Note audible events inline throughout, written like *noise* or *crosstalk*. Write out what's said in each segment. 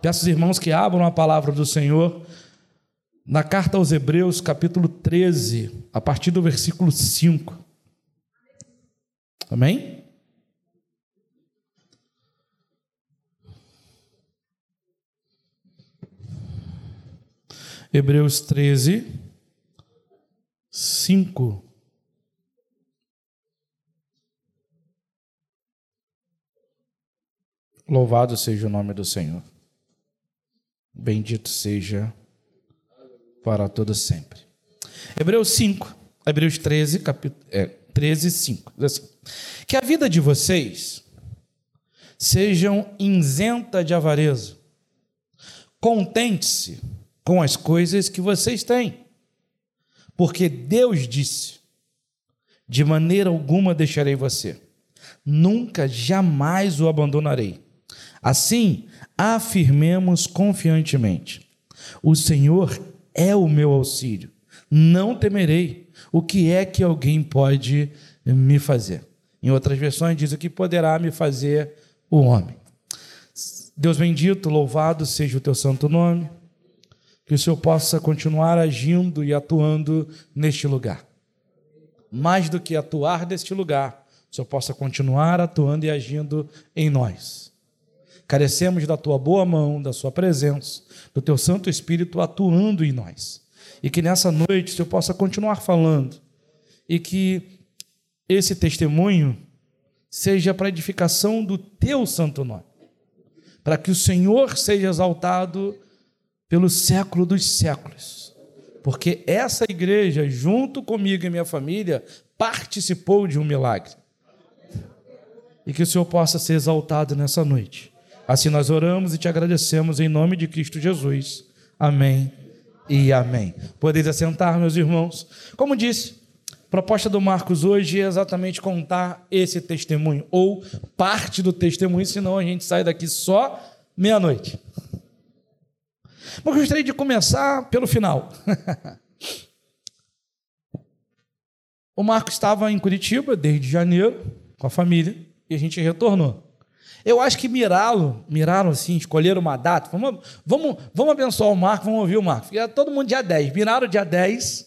Peço aos irmãos que abram a palavra do Senhor na carta aos Hebreus, capítulo 13, a partir do versículo 5. Amém? Hebreus 13, 5. Louvado seja o nome do Senhor. Bendito seja para todo sempre. Hebreus 5, Hebreus 13, capítulo, é, 13, 5. Diz assim, que a vida de vocês sejam isenta de avareza. Contente-se com as coisas que vocês têm. Porque Deus disse: De maneira alguma deixarei você, nunca, jamais o abandonarei. Assim, afirmemos confiantemente: O Senhor é o meu auxílio, não temerei. O que é que alguém pode me fazer? Em outras versões, diz o que poderá me fazer o homem. Deus bendito, louvado seja o teu santo nome, que o Senhor possa continuar agindo e atuando neste lugar. Mais do que atuar neste lugar, o Senhor possa continuar atuando e agindo em nós Carecemos da tua boa mão, da sua presença, do teu Santo Espírito atuando em nós. E que nessa noite Senhor possa continuar falando e que esse testemunho seja para edificação do teu santo nome. Para que o Senhor seja exaltado pelo século dos séculos. Porque essa igreja, junto comigo e minha família, participou de um milagre. E que o Senhor possa ser exaltado nessa noite. Assim nós oramos e te agradecemos em nome de Cristo Jesus. Amém e amém. Podeis assentar, meus irmãos. Como disse, a proposta do Marcos hoje é exatamente contar esse testemunho, ou parte do testemunho, senão a gente sai daqui só meia-noite. Mas gostaria de começar pelo final. *laughs* o Marcos estava em Curitiba desde janeiro, com a família, e a gente retornou. Eu acho que mirá-lo, miraram assim, escolheram uma data. Vamos, vamos, vamos abençoar o Marco, vamos ouvir o Marco. Fica todo mundo dia 10. Miraram dia 10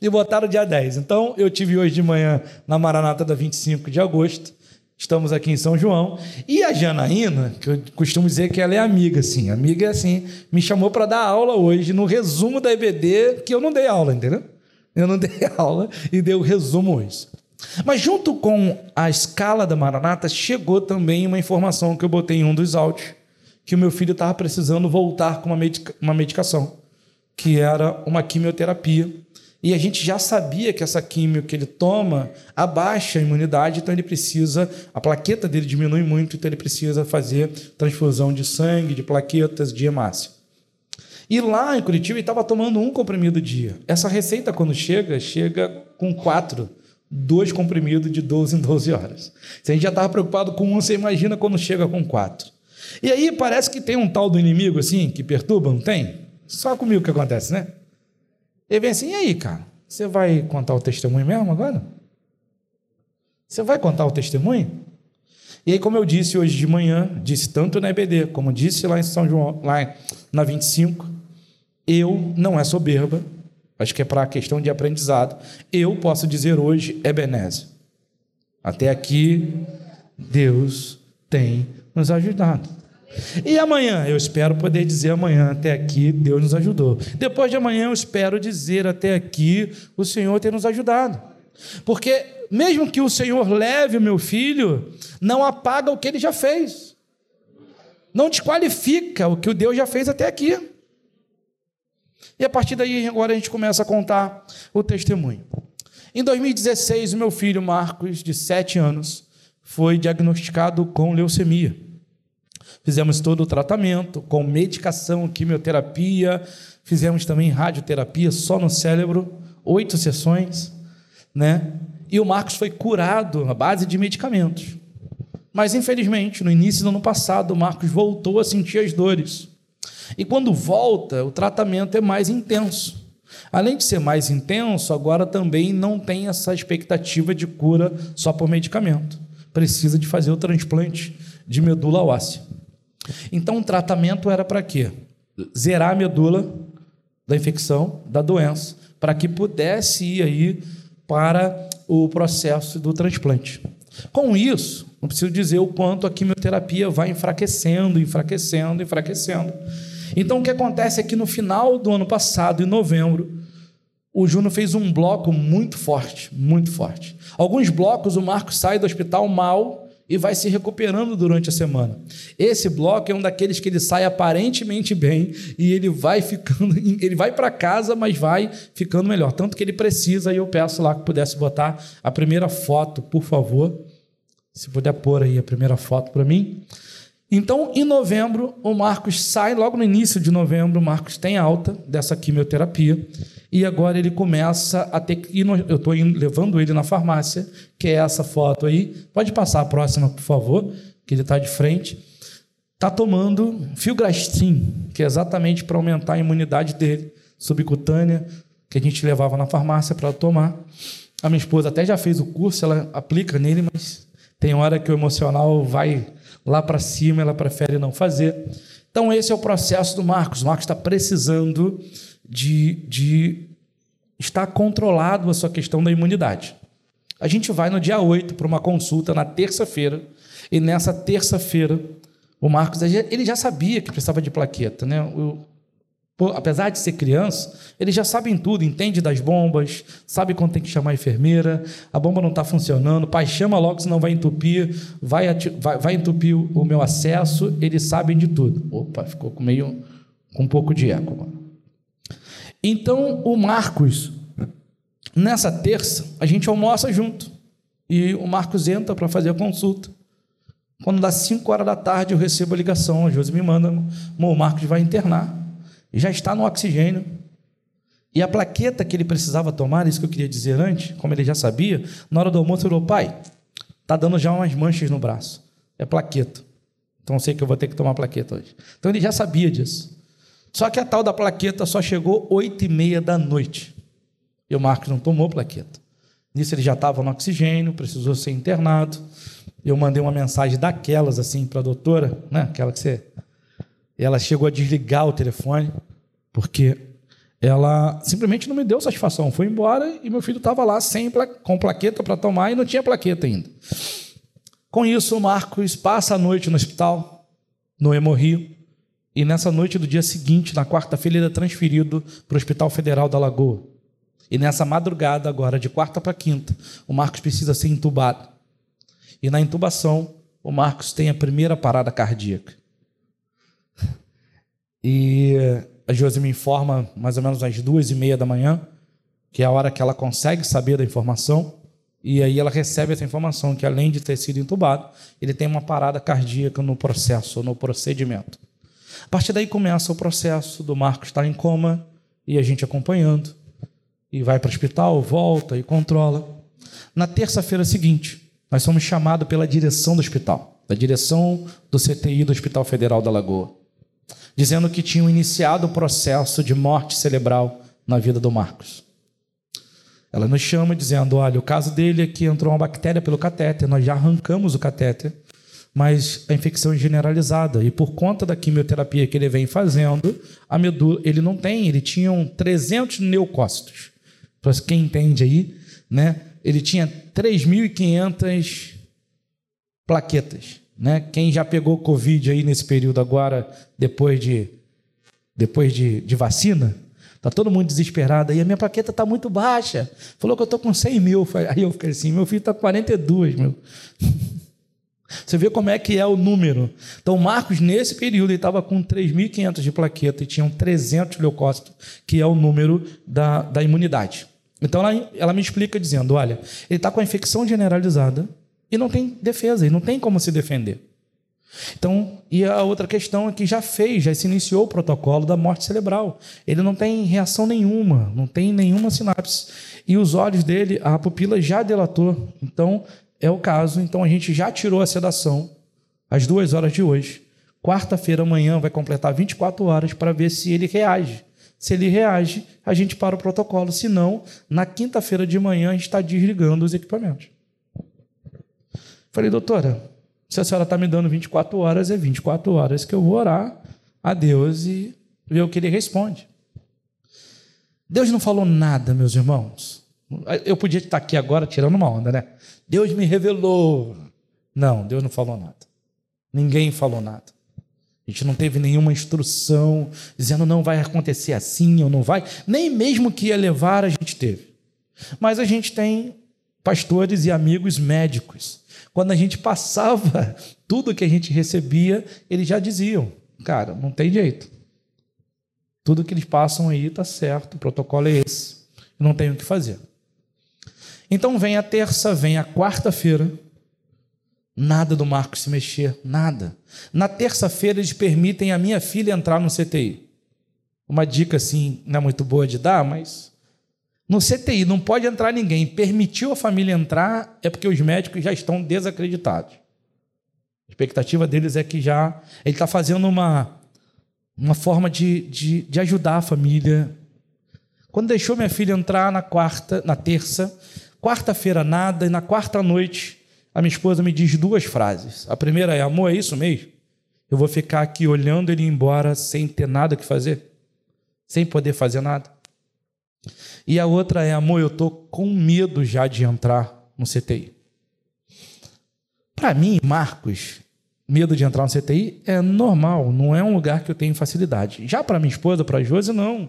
e botaram dia 10. Então, eu tive hoje de manhã na Maranata da 25 de agosto. Estamos aqui em São João. E a Janaína, que eu costumo dizer que ela é amiga, assim. Amiga assim, me chamou para dar aula hoje no resumo da EBD, que eu não dei aula, entendeu? Eu não *laughs* dei aula e dei o resumo hoje. Mas junto com a escala da Maranata, chegou também uma informação que eu botei em um dos áudios, que o meu filho estava precisando voltar com uma, medica uma medicação, que era uma quimioterapia. E a gente já sabia que essa quimio que ele toma abaixa a imunidade, então ele precisa, a plaqueta dele diminui muito, então ele precisa fazer transfusão de sangue, de plaquetas, de hemácia. E lá em Curitiba ele estava tomando um comprimido dia. Essa receita, quando chega, chega com quatro dois comprimidos de 12 em 12 horas. Se a gente já estava preocupado com um, você imagina quando chega com quatro. E aí parece que tem um tal do inimigo assim, que perturba, não tem? Só comigo que acontece, né? Ele vem assim, e aí, cara? Você vai contar o testemunho mesmo agora? Você vai contar o testemunho? E aí, como eu disse hoje de manhã, disse tanto na EBD, como disse lá em São João, lá na 25, eu não é soberba, Acho que é para a questão de aprendizado. Eu posso dizer hoje, Ebenezer. Até aqui, Deus tem nos ajudado. E amanhã, eu espero poder dizer amanhã, até aqui, Deus nos ajudou. Depois de amanhã, eu espero dizer até aqui, o Senhor tem nos ajudado. Porque, mesmo que o Senhor leve o meu filho, não apaga o que ele já fez. Não desqualifica o que o Deus já fez até aqui. E a partir daí, agora a gente começa a contar o testemunho. Em 2016, o meu filho Marcos, de 7 anos, foi diagnosticado com leucemia. Fizemos todo o tratamento, com medicação, quimioterapia, fizemos também radioterapia só no cérebro, oito sessões, né? E o Marcos foi curado à base de medicamentos. Mas, infelizmente, no início do ano passado, o Marcos voltou a sentir as dores. E quando volta, o tratamento é mais intenso. Além de ser mais intenso, agora também não tem essa expectativa de cura só por medicamento. Precisa de fazer o transplante de medula óssea. Então o tratamento era para quê? Zerar a medula da infecção, da doença, para que pudesse ir aí para o processo do transplante. Com isso, não preciso dizer o quanto a quimioterapia vai enfraquecendo, enfraquecendo, enfraquecendo. Então, o que acontece é que no final do ano passado, em novembro, o Júnior fez um bloco muito forte, muito forte. Alguns blocos o Marcos sai do hospital mal e vai se recuperando durante a semana. Esse bloco é um daqueles que ele sai aparentemente bem e ele vai ficando, *laughs* ele vai para casa, mas vai ficando melhor. Tanto que ele precisa, e eu peço lá que pudesse botar a primeira foto, por favor. Se puder pôr aí a primeira foto para mim. Então, em novembro, o Marcos sai, logo no início de novembro, o Marcos tem alta dessa quimioterapia e agora ele começa a ter que eu estou levando ele na farmácia, que é essa foto aí. Pode passar a próxima, por favor, que ele está de frente. Está tomando filgrastim, que é exatamente para aumentar a imunidade dele, subcutânea, que a gente levava na farmácia para tomar. A minha esposa até já fez o curso, ela aplica nele, mas tem hora que o emocional vai lá para cima, ela prefere não fazer. Então, esse é o processo do Marcos. O Marcos está precisando de, de estar controlado a sua questão da imunidade. A gente vai no dia 8 para uma consulta na terça-feira, e nessa terça-feira, o Marcos ele já sabia que precisava de plaqueta, né? O, apesar de ser criança, ele já sabe em tudo, entende das bombas, sabe quando tem que chamar a enfermeira, a bomba não está funcionando, pai chama logo, senão vai entupir, vai, vai, vai entupir o meu acesso, eles sabem de tudo. Opa, ficou com meio com um pouco de eco. Mano. Então, o Marcos, nessa terça, a gente almoça junto. E o Marcos entra para fazer a consulta. Quando dá 5 horas da tarde, eu recebo a ligação. A Josi me manda: o Marcos vai internar. Já está no oxigênio. E a plaqueta que ele precisava tomar, isso que eu queria dizer antes, como ele já sabia, na hora do almoço, ele falou: pai, está dando já umas manchas no braço. É plaqueta. Então eu sei que eu vou ter que tomar plaqueta hoje. Então ele já sabia disso. Só que a tal da plaqueta só chegou oito e meia da noite. E o Marcos não tomou plaqueta. Nisso ele já estava no oxigênio, precisou ser internado. Eu mandei uma mensagem daquelas assim para a doutora, né? Aquela que você. Ela chegou a desligar o telefone, porque ela simplesmente não me deu satisfação. Foi embora e meu filho estava lá sem pla... com plaqueta para tomar e não tinha plaqueta ainda. Com isso, o Marcos passa a noite no hospital, no Hemorrio, e nessa noite do dia seguinte, na quarta-feira, ele é transferido para o Hospital Federal da Lagoa. E nessa madrugada, agora, de quarta para quinta, o Marcos precisa ser entubado. E na intubação, o Marcos tem a primeira parada cardíaca. E a Josi me informa, mais ou menos às duas e meia da manhã, que é a hora que ela consegue saber da informação. E aí ela recebe essa informação que, além de ter sido entubado, ele tem uma parada cardíaca no processo, no procedimento. A partir daí começa o processo do Marcos estar em coma e a gente acompanhando. E vai para o hospital, volta e controla. Na terça-feira seguinte, nós somos chamados pela direção do hospital, da direção do CTI do Hospital Federal da Lagoa, dizendo que tinham iniciado o processo de morte cerebral na vida do Marcos. Ela nos chama dizendo: olha, o caso dele é que entrou uma bactéria pelo catéter, nós já arrancamos o catéter mas a infecção é generalizada. E por conta da quimioterapia que ele vem fazendo, a medula, ele não tem, ele tinha 300 leucócitos. Para quem entende aí, né? Ele tinha 3.500 plaquetas, né? Quem já pegou Covid aí nesse período agora, depois de, depois de, de vacina, Tá todo mundo desesperado. E a minha plaqueta está muito baixa. Falou que eu estou com 100 mil. Aí eu fiquei assim, meu filho está com 42 mil. *laughs* Você vê como é que é o número. Então, Marcos, nesse período, ele estava com 3.500 de plaqueta e tinham 300 leucócitos, que é o número da, da imunidade. Então, ela, ela me explica dizendo: olha, ele está com a infecção generalizada e não tem defesa, e não tem como se defender. Então, e a outra questão é que já fez, já se iniciou o protocolo da morte cerebral. Ele não tem reação nenhuma, não tem nenhuma sinapse. E os olhos dele, a pupila já delatou. Então, é o caso, então a gente já tirou a sedação às duas horas de hoje. Quarta-feira amanhã vai completar 24 horas para ver se ele reage. Se ele reage, a gente para o protocolo. Se não, na quinta-feira de manhã a gente está desligando os equipamentos. Falei, doutora, Se a senhora está me dando 24 horas, é 24 horas que eu vou orar a Deus e ver o que ele responde. Deus não falou nada, meus irmãos. Eu podia estar aqui agora tirando uma onda, né? Deus me revelou. Não, Deus não falou nada. Ninguém falou nada. A gente não teve nenhuma instrução dizendo não vai acontecer assim ou não vai. Nem mesmo que ia levar, a gente teve. Mas a gente tem pastores e amigos médicos. Quando a gente passava *laughs* tudo que a gente recebia, eles já diziam: cara, não tem jeito. Tudo que eles passam aí está certo, o protocolo é esse. Não tem o que fazer. Então vem a terça, vem a quarta-feira, nada do Marcos se mexer, nada. Na terça-feira eles permitem a minha filha entrar no CTI. Uma dica assim, não é muito boa de dar, mas no CTI não pode entrar ninguém. Permitiu a família entrar é porque os médicos já estão desacreditados. A expectativa deles é que já ele está fazendo uma uma forma de, de, de ajudar a família. Quando deixou minha filha entrar na quarta, na terça, quarta-feira nada, e na quarta noite a minha esposa me diz duas frases. A primeira é: amor, é isso mesmo? Eu vou ficar aqui olhando ele ir embora sem ter nada que fazer? Sem poder fazer nada? E a outra é: amor, eu estou com medo já de entrar no CTI. Para mim, Marcos, medo de entrar no CTI é normal, não é um lugar que eu tenho facilidade. Já para minha esposa, para a Josi, não.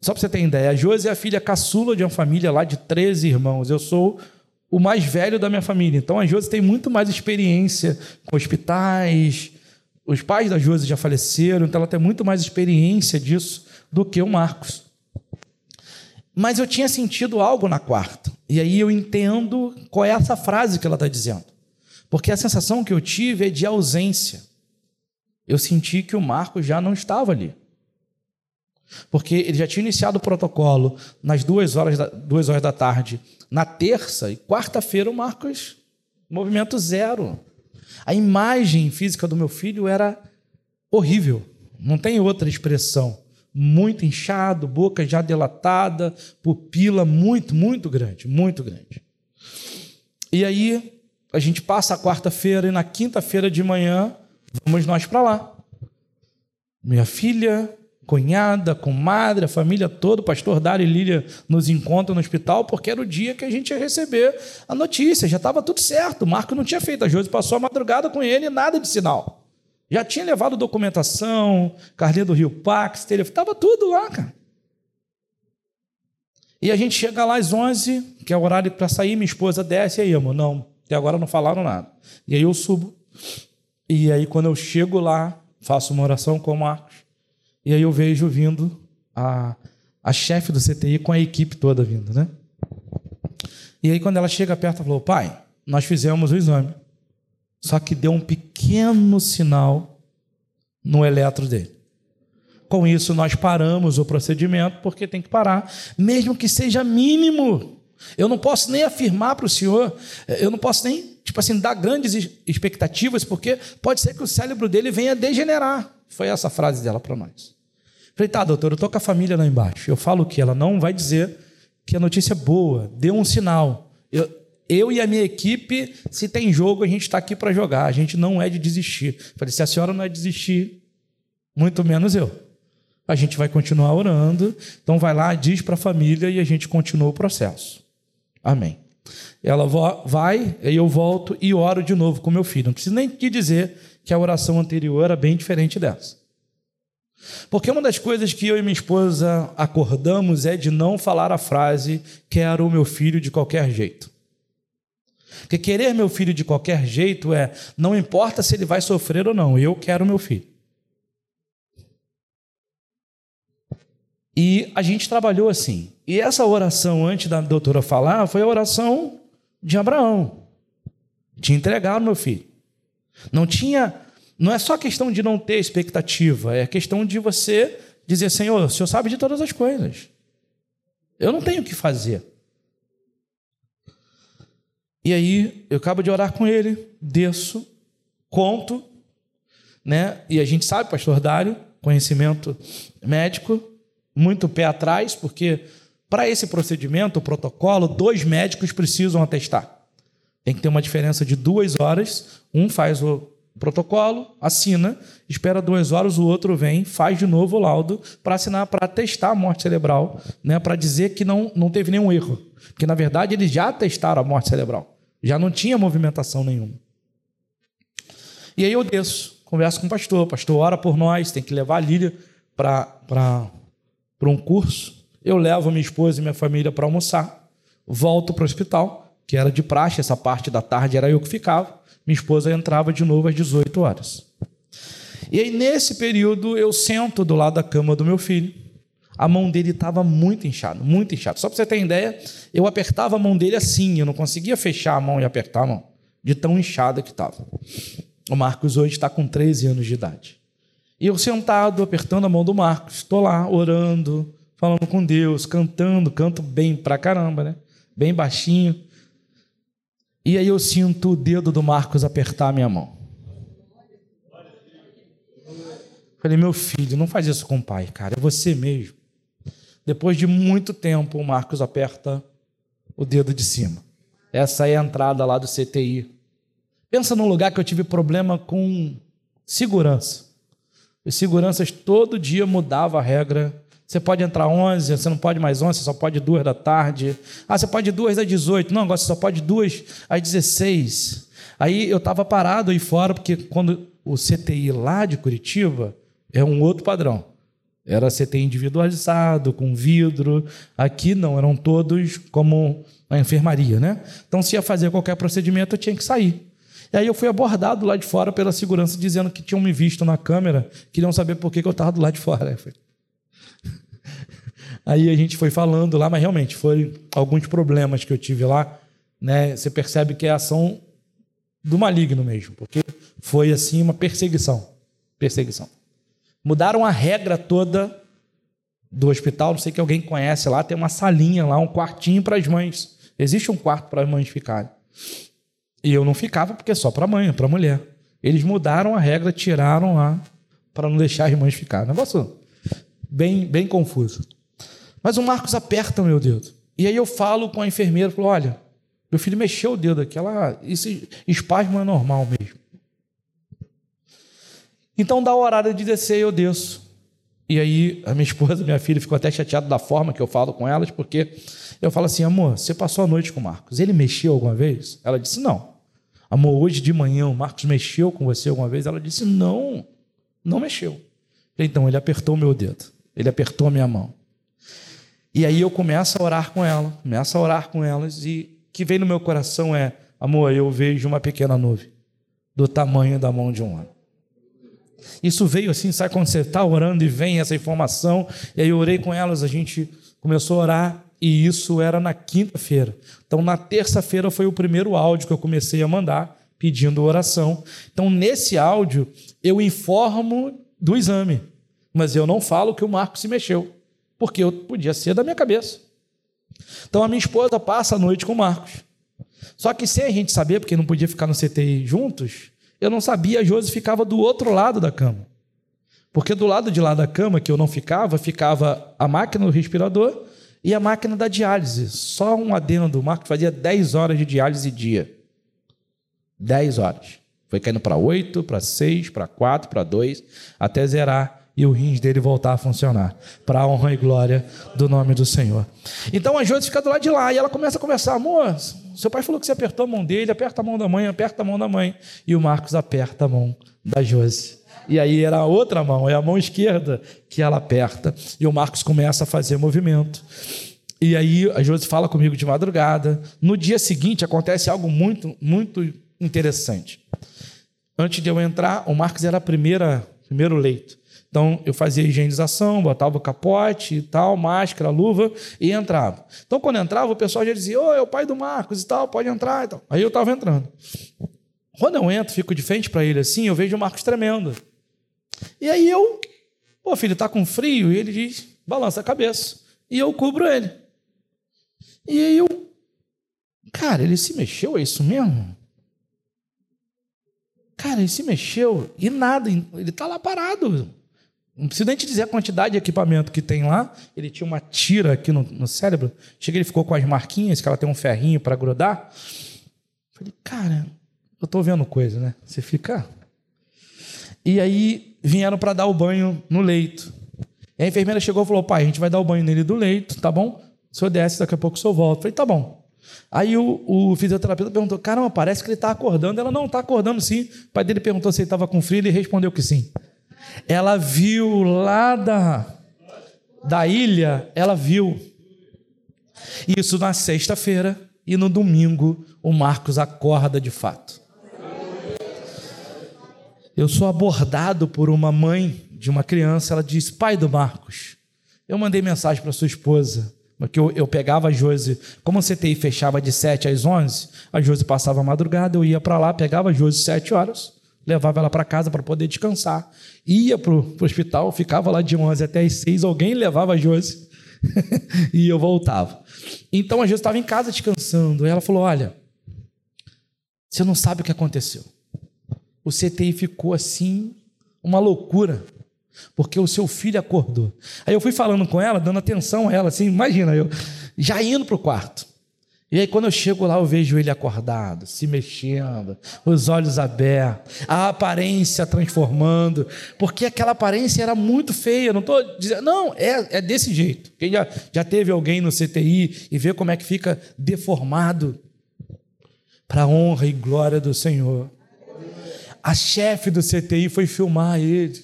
Só para você ter ideia, a Josi é a filha caçula de uma família lá de 13 irmãos. Eu sou o mais velho da minha família. Então a Josi tem muito mais experiência com hospitais. Os pais da Josi já faleceram, então ela tem muito mais experiência disso do que o Marcos. Mas eu tinha sentido algo na quarta. E aí eu entendo qual é essa frase que ela está dizendo. Porque a sensação que eu tive é de ausência. Eu senti que o Marcos já não estava ali. Porque ele já tinha iniciado o protocolo nas duas horas da, duas horas da tarde, na terça e quarta-feira, o Marcos, movimento zero. A imagem física do meu filho era horrível, não tem outra expressão. Muito inchado, boca já delatada, pupila muito, muito grande, muito grande. E aí a gente passa a quarta-feira e na quinta-feira de manhã vamos nós para lá. Minha filha, cunhada, comadre, a família toda, o pastor Dário e Lília nos encontram no hospital, porque era o dia que a gente ia receber a notícia. Já estava tudo certo. O Marco não tinha feito. A Josi passou a madrugada com ele, nada de sinal. Já tinha levado documentação, Carlinha do Rio Pax, estava tudo lá, cara. E a gente chega lá às 11, que é o horário para sair, minha esposa desce, e aí, amor? Não, até agora não falaram nada. E aí eu subo. E aí, quando eu chego lá, faço uma oração com o Marcos. E aí eu vejo vindo a, a chefe do CTI com a equipe toda vindo, né? E aí, quando ela chega perto, ela falou: pai, nós fizemos o exame. Só que deu um pequeno sinal no eletro dele. Com isso, nós paramos o procedimento, porque tem que parar, mesmo que seja mínimo. Eu não posso nem afirmar para o senhor, eu não posso nem, tipo assim, dar grandes expectativas, porque pode ser que o cérebro dele venha degenerar. Foi essa frase dela para nós. Falei, tá, doutor, eu estou com a família lá embaixo. Eu falo que ela não vai dizer que a notícia é boa, deu um sinal. Eu, eu e a minha equipe, se tem jogo, a gente está aqui para jogar. A gente não é de desistir. Falei, se a senhora não é de desistir, muito menos eu. A gente vai continuar orando. Então vai lá, diz para a família e a gente continua o processo. Amém. Ela vai, aí eu volto e oro de novo com meu filho. Não preciso nem te dizer que a oração anterior era bem diferente dessa. Porque uma das coisas que eu e minha esposa acordamos é de não falar a frase quero o meu filho de qualquer jeito. Porque querer meu filho de qualquer jeito é não importa se ele vai sofrer ou não, eu quero meu filho. E a gente trabalhou assim. E essa oração, antes da doutora falar, foi a oração de Abraão. De entregar o meu filho. Não tinha. Não é só questão de não ter expectativa, é questão de você dizer: Senhor, o Senhor sabe de todas as coisas. Eu não tenho o que fazer. E aí, eu acabo de orar com ele, desço, conto, né? E a gente sabe, pastor Dário, conhecimento médico, muito pé atrás, porque para esse procedimento, o protocolo, dois médicos precisam atestar. Tem que ter uma diferença de duas horas. Um faz o protocolo, assina, espera duas horas, o outro vem, faz de novo o laudo para assinar, para testar a morte cerebral, né, para dizer que não, não teve nenhum erro. Porque, na verdade, eles já testaram a morte cerebral. Já não tinha movimentação nenhuma. E aí eu desço, converso com o pastor. O pastor ora por nós, tem que levar a Lília para um curso. Eu levo minha esposa e minha família para almoçar. Volto para o hospital, que era de praxe, essa parte da tarde era eu que ficava. Minha esposa entrava de novo às 18 horas. E aí, nesse período, eu sento do lado da cama do meu filho. A mão dele estava muito inchada, muito inchada. Só para você ter ideia, eu apertava a mão dele assim, eu não conseguia fechar a mão e apertar a mão, de tão inchada que estava. O Marcos hoje está com 13 anos de idade. E eu sentado, apertando a mão do Marcos, estou lá orando, falando com Deus, cantando, canto bem pra caramba, né? Bem baixinho. E aí eu sinto o dedo do Marcos apertar a minha mão. Falei, meu filho, não faz isso com o pai, cara, é você mesmo. Depois de muito tempo, o Marcos aperta o dedo de cima. Essa é a entrada lá do CTI. Pensa num lugar que eu tive problema com segurança. Os seguranças todo dia mudavam a regra. Você pode entrar 11, você não pode mais 11, você só pode 2 da tarde. Ah, você pode 2 às 18. Não, agora você só pode 2 às 16. Aí eu estava parado aí fora, porque quando o CTI lá de Curitiba é um outro padrão. Era CTI individualizado, com vidro. Aqui não, eram todos como a enfermaria, né? Então, se ia fazer qualquer procedimento, eu tinha que sair. E aí eu fui abordado lá de fora pela segurança, dizendo que tinham me visto na câmera, queriam saber por que eu estava do lado de fora. *laughs* Aí a gente foi falando lá, mas realmente foram alguns problemas que eu tive lá. Né? Você percebe que é ação do maligno mesmo, porque foi assim uma perseguição. Perseguição. Mudaram a regra toda do hospital, não sei que alguém conhece lá, tem uma salinha lá, um quartinho para as mães. Existe um quarto para as mães ficarem. E eu não ficava porque é só para mãe, para mulher. Eles mudaram a regra, tiraram lá para não deixar as mães ficar. Negócio bem, bem confuso. Mas o Marcos aperta meu dedo. E aí eu falo com a enfermeira, falo, olha, meu filho mexeu o dedo aqui, ela, esse espasmo é normal mesmo. Então dá o horário de descer e eu desço. E aí a minha *laughs* esposa, minha filha, ficou até chateada da forma que eu falo com elas, porque eu falo assim, amor, você passou a noite com o Marcos, ele mexeu alguma vez? Ela disse, não. Amor, hoje de manhã o Marcos mexeu com você alguma vez? Ela disse, não, não mexeu. Então ele apertou o meu dedo, ele apertou a minha mão. E aí eu começo a orar com ela, começo a orar com elas, e o que vem no meu coração é, amor, eu vejo uma pequena nuvem, do tamanho da mão de um homem. Isso veio assim, sabe quando você está orando e vem essa informação, e aí eu orei com elas, a gente começou a orar, e isso era na quinta-feira. Então, na terça-feira foi o primeiro áudio que eu comecei a mandar, pedindo oração. Então, nesse áudio, eu informo do exame, mas eu não falo que o Marco se mexeu porque eu podia ser da minha cabeça. Então a minha esposa passa a noite com o Marcos. Só que sem a gente saber, porque não podia ficar no CTI juntos, eu não sabia, a Josi ficava do outro lado da cama. Porque do lado de lá da cama, que eu não ficava, ficava a máquina do respirador e a máquina da diálise. Só um adendo, o Marcos fazia 10 horas de diálise dia. 10 horas. Foi caindo para 8, para 6, para 4, para 2, até zerar e o rins dele voltar a funcionar, para a honra e glória do nome do Senhor. Então a Josi fica do lado de lá e ela começa a conversar: amor, seu pai falou que você apertou a mão dele, aperta a mão da mãe, aperta a mão da mãe. E o Marcos aperta a mão da Josi. E aí era a outra mão, é a mão esquerda que ela aperta. E o Marcos começa a fazer movimento. E aí a Josi fala comigo de madrugada. No dia seguinte acontece algo muito, muito interessante. Antes de eu entrar, o Marcos era a primeira, primeiro leito. Então, eu fazia higienização, botava o capote e tal, máscara, luva, e entrava. Então, quando entrava, o pessoal já dizia, ô, oh, é o pai do Marcos e tal, pode entrar e tal. Aí eu estava entrando. Quando eu entro, fico de frente para ele assim, eu vejo o Marcos tremendo. E aí eu, pô, filho, tá com frio? E ele diz, balança a cabeça. E eu cubro ele. E aí eu, cara, ele se mexeu, é isso mesmo? Cara, ele se mexeu e nada, ele está lá parado. Não preciso nem te dizer a quantidade de equipamento que tem lá. Ele tinha uma tira aqui no, no cérebro. Chega, ele ficou com as marquinhas, que ela tem um ferrinho para grudar. Falei, cara, eu tô vendo coisa, né? Você fica. E aí vieram para dar o banho no leito. E a enfermeira chegou e falou: pai, a gente vai dar o banho nele do leito, tá bom? O senhor desce, daqui a pouco o senhor volta. falei, tá bom. Aí o, o fisioterapeuta perguntou: caramba, parece que ele está acordando. Ela não está acordando sim. O pai dele perguntou se ele estava com frio, ele respondeu que sim. Ela viu lá da, da ilha, ela viu. Isso na sexta-feira e no domingo o Marcos acorda de fato. Eu sou abordado por uma mãe de uma criança, ela diz: Pai do Marcos, eu mandei mensagem para sua esposa, porque eu, eu pegava a Josi, como o CTI fechava de 7 às 11, a Josi passava a madrugada, eu ia para lá, pegava a Josi 7 horas, levava ela para casa para poder descansar, ia para o hospital, ficava lá de 11 até as 6, alguém levava a Josi *laughs* e eu voltava. Então a Josi estava em casa descansando, e ela falou: Olha, você não sabe o que aconteceu o CTI ficou assim, uma loucura, porque o seu filho acordou. Aí eu fui falando com ela, dando atenção a ela, assim, imagina, eu já indo para o quarto. E aí, quando eu chego lá, eu vejo ele acordado, se mexendo, os olhos abertos, a aparência transformando, porque aquela aparência era muito feia. Não estou dizendo, não, é, é desse jeito. Quem já, já teve alguém no CTI e vê como é que fica deformado, para a honra e glória do Senhor. A chefe do CTI foi filmar ele.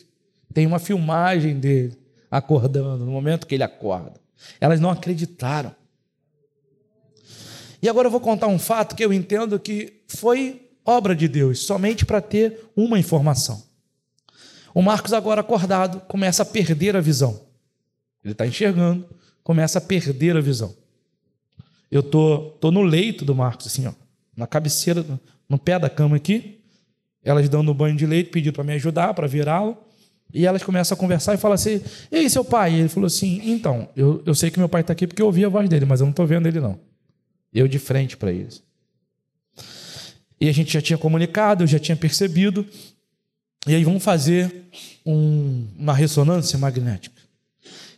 Tem uma filmagem dele acordando, no momento que ele acorda. Elas não acreditaram. E agora eu vou contar um fato que eu entendo que foi obra de Deus, somente para ter uma informação. O Marcos, agora acordado, começa a perder a visão. Ele está enxergando, começa a perder a visão. Eu tô, tô no leito do Marcos, assim, ó, na cabeceira, no pé da cama aqui. Elas dando banho de leite, pedindo para me ajudar, para virá-lo. E elas começam a conversar e falam assim: Ei, seu pai? E ele falou assim: Então, eu, eu sei que meu pai está aqui porque eu ouvi a voz dele, mas eu não estou vendo ele, não. Eu de frente para eles. E a gente já tinha comunicado, eu já tinha percebido. E aí vamos fazer um, uma ressonância magnética.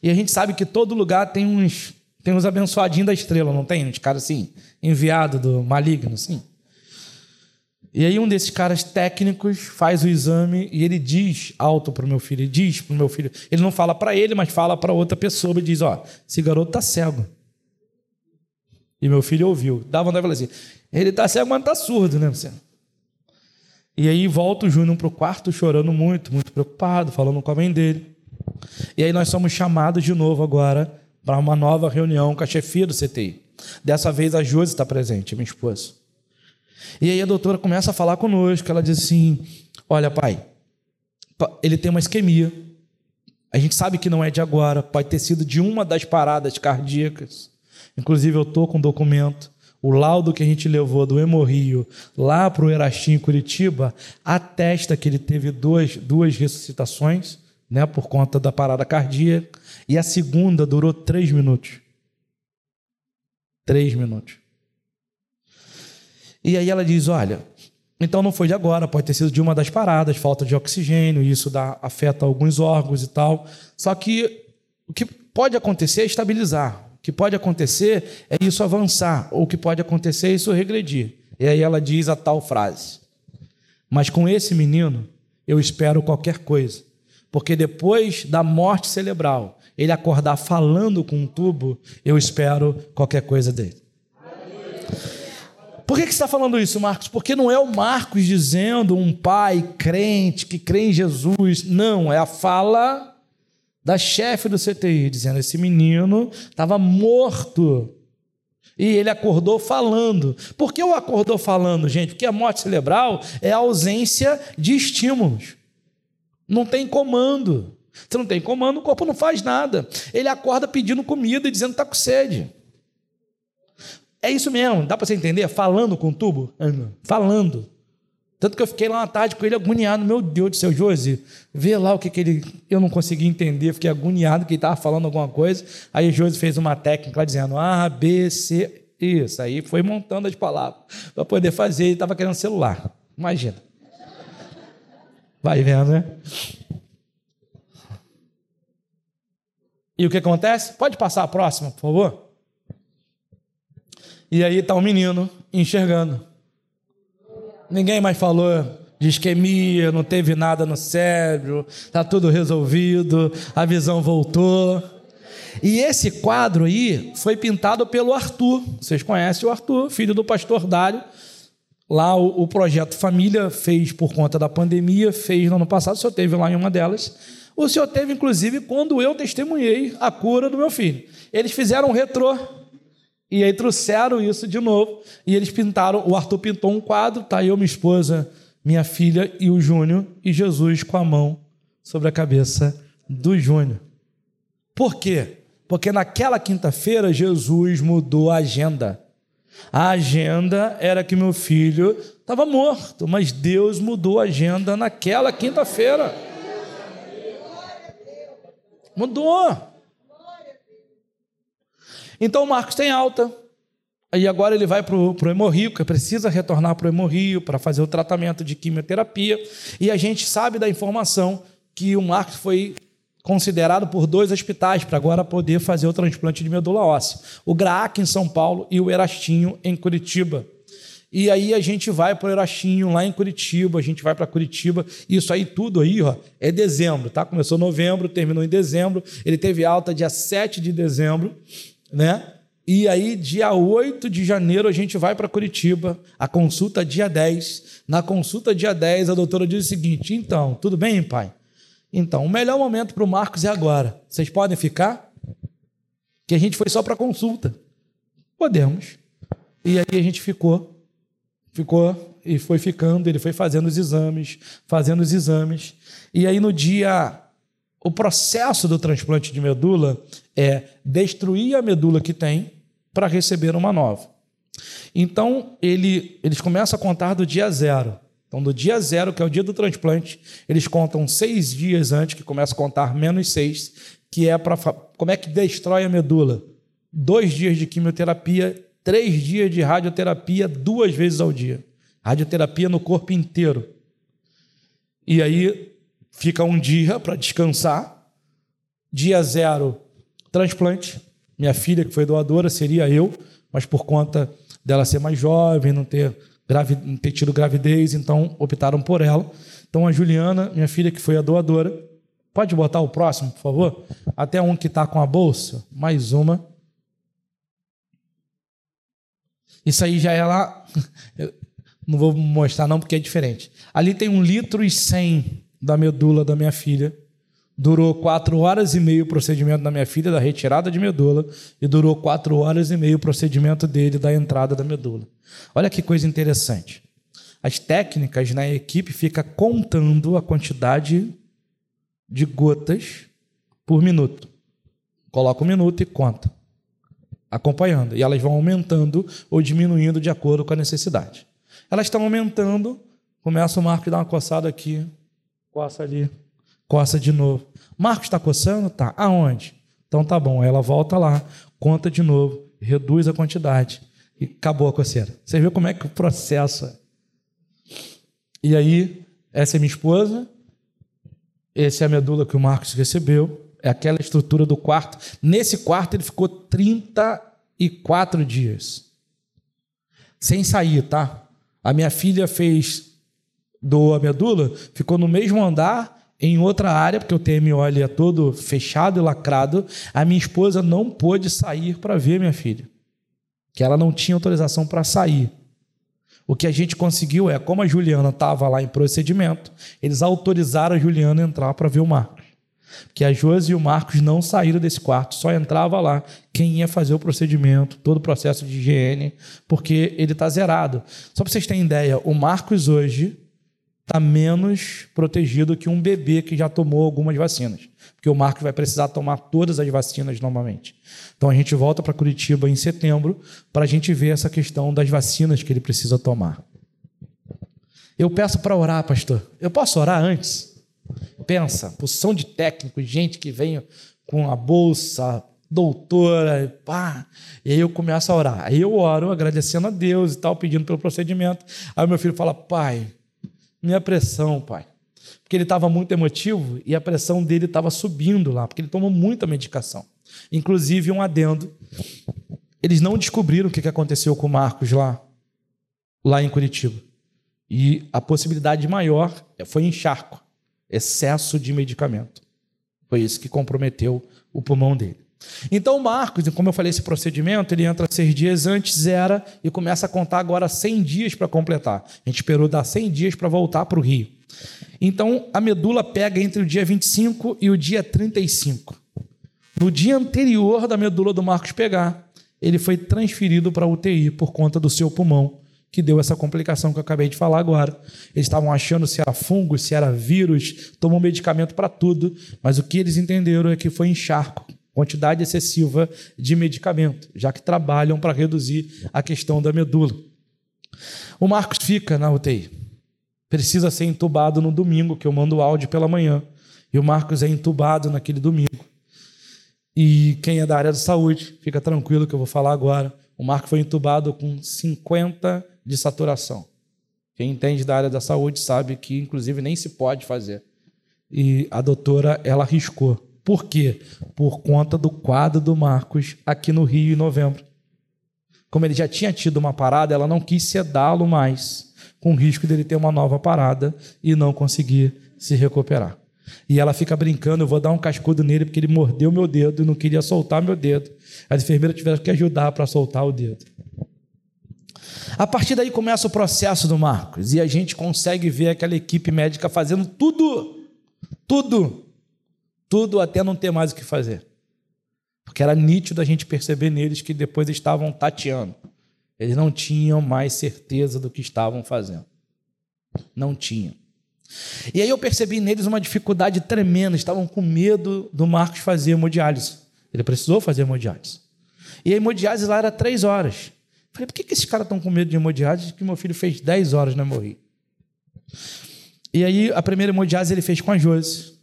E a gente sabe que todo lugar tem uns, tem uns abençoadinhos da estrela, não tem? Uns caras assim, enviado do maligno, sim. E aí um desses caras técnicos faz o exame e ele diz alto para o meu filho, ele diz para o meu filho, ele não fala para ele, mas fala para outra pessoa e diz, ó, esse garoto tá cego. E meu filho ouviu. Dá vontade de falar assim, ele tá cego, mas não tá surdo, né, você? E aí volta o Júnior para o quarto chorando muito, muito preocupado, falando com a mãe dele. E aí nós somos chamados de novo agora para uma nova reunião com a chefia do CTI. Dessa vez a Josi está presente, minha esposa. E aí a doutora começa a falar conosco, ela diz assim: Olha, pai, ele tem uma isquemia. A gente sabe que não é de agora, pode ter sido de uma das paradas cardíacas. Inclusive, eu estou com um documento. O laudo que a gente levou do Hemorrio lá para o Erastim, Curitiba, atesta que ele teve duas, duas ressuscitações, né, por conta da parada cardíaca, e a segunda durou três minutos. Três minutos. E aí ela diz: olha, então não foi de agora, pode ter sido de uma das paradas, falta de oxigênio, isso dá, afeta alguns órgãos e tal. Só que o que pode acontecer é estabilizar. Que pode acontecer é isso avançar, ou o que pode acontecer é isso regredir. E aí ela diz a tal frase: Mas com esse menino eu espero qualquer coisa, porque depois da morte cerebral, ele acordar falando com um tubo, eu espero qualquer coisa dele. Por que, que você está falando isso, Marcos? Porque não é o Marcos dizendo um pai crente que crê em Jesus. Não, é a fala da chefe do CTI, dizendo: esse menino estava morto. E ele acordou falando. Por que o acordou falando, gente? Porque a morte cerebral é a ausência de estímulos. Não tem comando. Se não tem comando, o corpo não faz nada. Ele acorda pedindo comida e dizendo que está com sede. É isso mesmo, dá para você entender? Falando com o tubo? Falando. Tanto que eu fiquei lá uma tarde com ele agoniado. Meu Deus do céu, Josi, vê lá o que, que ele. Eu não consegui entender, fiquei agoniado que ele estava falando alguma coisa. Aí Josi fez uma técnica lá dizendo A, B, C. Isso, aí foi montando as palavras para poder fazer. Ele estava querendo celular. Imagina. Vai vendo, né? E o que acontece? Pode passar a próxima, por favor? E aí está o menino enxergando. Ninguém mais falou de isquemia, não teve nada no cérebro, está tudo resolvido, a visão voltou. E esse quadro aí foi pintado pelo Arthur. Vocês conhecem o Arthur, filho do pastor Dário. Lá o, o, projeto Família fez por conta da pandemia, fez no ano passado, o senhor teve lá em uma delas. O senhor teve, inclusive, quando eu testemunhei a cura do meu filho. Eles fizeram um retrô e aí trouxeram isso de novo. E eles pintaram, o Arthur pintou um quadro, tá eu, minha esposa, minha filha e o Júnior, e Jesus com a mão sobre a cabeça do Júnior. Por quê? Porque naquela quinta-feira Jesus mudou a agenda. A agenda era que meu filho estava morto, mas Deus mudou a agenda naquela quinta-feira. Mudou. Então o Marcos tem alta. Aí agora ele vai para o hemorrio, que precisa retornar para o hemorrio para fazer o tratamento de quimioterapia. E a gente sabe da informação que o Marcos foi considerado por dois hospitais para agora poder fazer o transplante de medula óssea. O GRAAC em São Paulo e o Erastinho em Curitiba. E aí a gente vai para o Erastinho lá em Curitiba, a gente vai para Curitiba. Isso aí tudo aí, ó, é dezembro, tá? Começou novembro, terminou em dezembro. Ele teve alta dia 7 de dezembro, né? E aí, dia 8 de janeiro, a gente vai para Curitiba, a consulta dia 10. Na consulta dia 10, a doutora diz o seguinte: então, tudo bem, pai? Então, o melhor momento para o Marcos é agora. Vocês podem ficar? Que a gente foi só para consulta. Podemos. E aí a gente ficou, ficou e foi ficando. Ele foi fazendo os exames, fazendo os exames. E aí no dia, o processo do transplante de medula é destruir a medula que tem para receber uma nova. Então ele, eles começam a contar do dia zero. Então, do dia zero, que é o dia do transplante, eles contam seis dias antes, que começa a contar menos seis, que é para. Como é que destrói a medula? Dois dias de quimioterapia, três dias de radioterapia, duas vezes ao dia. Radioterapia no corpo inteiro. E aí fica um dia para descansar. Dia zero, transplante. Minha filha, que foi doadora, seria eu, mas por conta dela ser mais jovem, não ter ter tido gravidez, então optaram por ela. Então a Juliana, minha filha, que foi a doadora, pode botar o próximo, por favor? Até um que está com a bolsa, mais uma. Isso aí já é lá. *laughs* não vou mostrar, não, porque é diferente. Ali tem um litro e cem da medula da minha filha. Durou quatro horas e meio o procedimento da minha filha da retirada de medula e durou quatro horas e meio o procedimento dele da entrada da medula. Olha que coisa interessante. As técnicas na equipe fica contando a quantidade de gotas por minuto. Coloca um minuto e conta, acompanhando. E elas vão aumentando ou diminuindo de acordo com a necessidade. Elas estão aumentando, começa o Marco a dar uma coçada aqui, coça ali, coça de novo. Marcos está coçando? Tá. Aonde? Então tá bom. Ela volta lá, conta de novo, reduz a quantidade e acabou a coceira. Você vê como é que o processo é. E aí, essa é minha esposa, essa é a medula que o Marcos recebeu, é aquela estrutura do quarto. Nesse quarto ele ficou 34 dias. Sem sair, tá? A minha filha fez, a medula, ficou no mesmo andar em outra área, porque o TMO é todo fechado e lacrado, a minha esposa não pôde sair para ver minha filha. Que ela não tinha autorização para sair. O que a gente conseguiu é, como a Juliana estava lá em procedimento, eles autorizaram a Juliana entrar para ver o Marcos. Porque a Josi e o Marcos não saíram desse quarto, só entrava lá quem ia fazer o procedimento, todo o processo de higiene, porque ele está zerado. Só para vocês terem ideia, o Marcos hoje está menos protegido que um bebê que já tomou algumas vacinas. Porque o Marcos vai precisar tomar todas as vacinas novamente. Então a gente volta para Curitiba em setembro para a gente ver essa questão das vacinas que ele precisa tomar. Eu peço para orar, pastor. Eu posso orar antes? Pensa, posição de técnico, gente que vem com a bolsa, doutora, pá. E aí eu começo a orar. Aí eu oro agradecendo a Deus e tal, pedindo pelo procedimento. Aí meu filho fala: pai, minha pressão, pai. Porque ele estava muito emotivo e a pressão dele estava subindo lá, porque ele tomou muita medicação. Inclusive, um adendo. Eles não descobriram o que aconteceu com o Marcos lá, lá em Curitiba. E a possibilidade maior foi encharco, excesso de medicamento. Foi isso que comprometeu o pulmão dele. Então, Marcos, como eu falei, esse procedimento, ele entra seis dias antes, zera e começa a contar agora 100 dias para completar. A gente esperou dar 100 dias para voltar para o Rio. Então, a medula pega entre o dia 25 e o dia 35. No dia anterior da medula do Marcos pegar, ele foi transferido para a UTI por conta do seu pulmão, que deu essa complicação que eu acabei de falar agora. Eles estavam achando se era fungo, se era vírus, tomou medicamento para tudo, mas o que eles entenderam é que foi encharco, quantidade excessiva de medicamento, já que trabalham para reduzir a questão da medula. O Marcos fica na UTI. Precisa ser entubado no domingo, que eu mando o áudio pela manhã. E o Marcos é entubado naquele domingo. E quem é da área de saúde, fica tranquilo que eu vou falar agora. O Marco foi entubado com 50 de saturação. Quem entende da área da saúde sabe que, inclusive, nem se pode fazer. E a doutora, ela arriscou. Por quê? Por conta do quadro do Marcos aqui no Rio em novembro. Como ele já tinha tido uma parada, ela não quis sedá-lo mais, com o risco dele ter uma nova parada e não conseguir se recuperar. E ela fica brincando, eu vou dar um cascudo nele porque ele mordeu meu dedo e não queria soltar meu dedo. As enfermeiras tiveram que ajudar para soltar o dedo. A partir daí começa o processo do Marcos e a gente consegue ver aquela equipe médica fazendo tudo, tudo, tudo até não ter mais o que fazer. Porque era nítido a gente perceber neles que depois estavam tateando. Eles não tinham mais certeza do que estavam fazendo. Não tinham. E aí eu percebi neles uma dificuldade tremenda, estavam com medo do Marcos fazer hemodiálise. Ele precisou fazer hemodiálise. E a hemodiálise lá era três horas. Falei, por que, que esses caras estão com medo de hemodiálise que meu filho fez dez horas na morri? E aí a primeira hemodiálise ele fez com a Josi,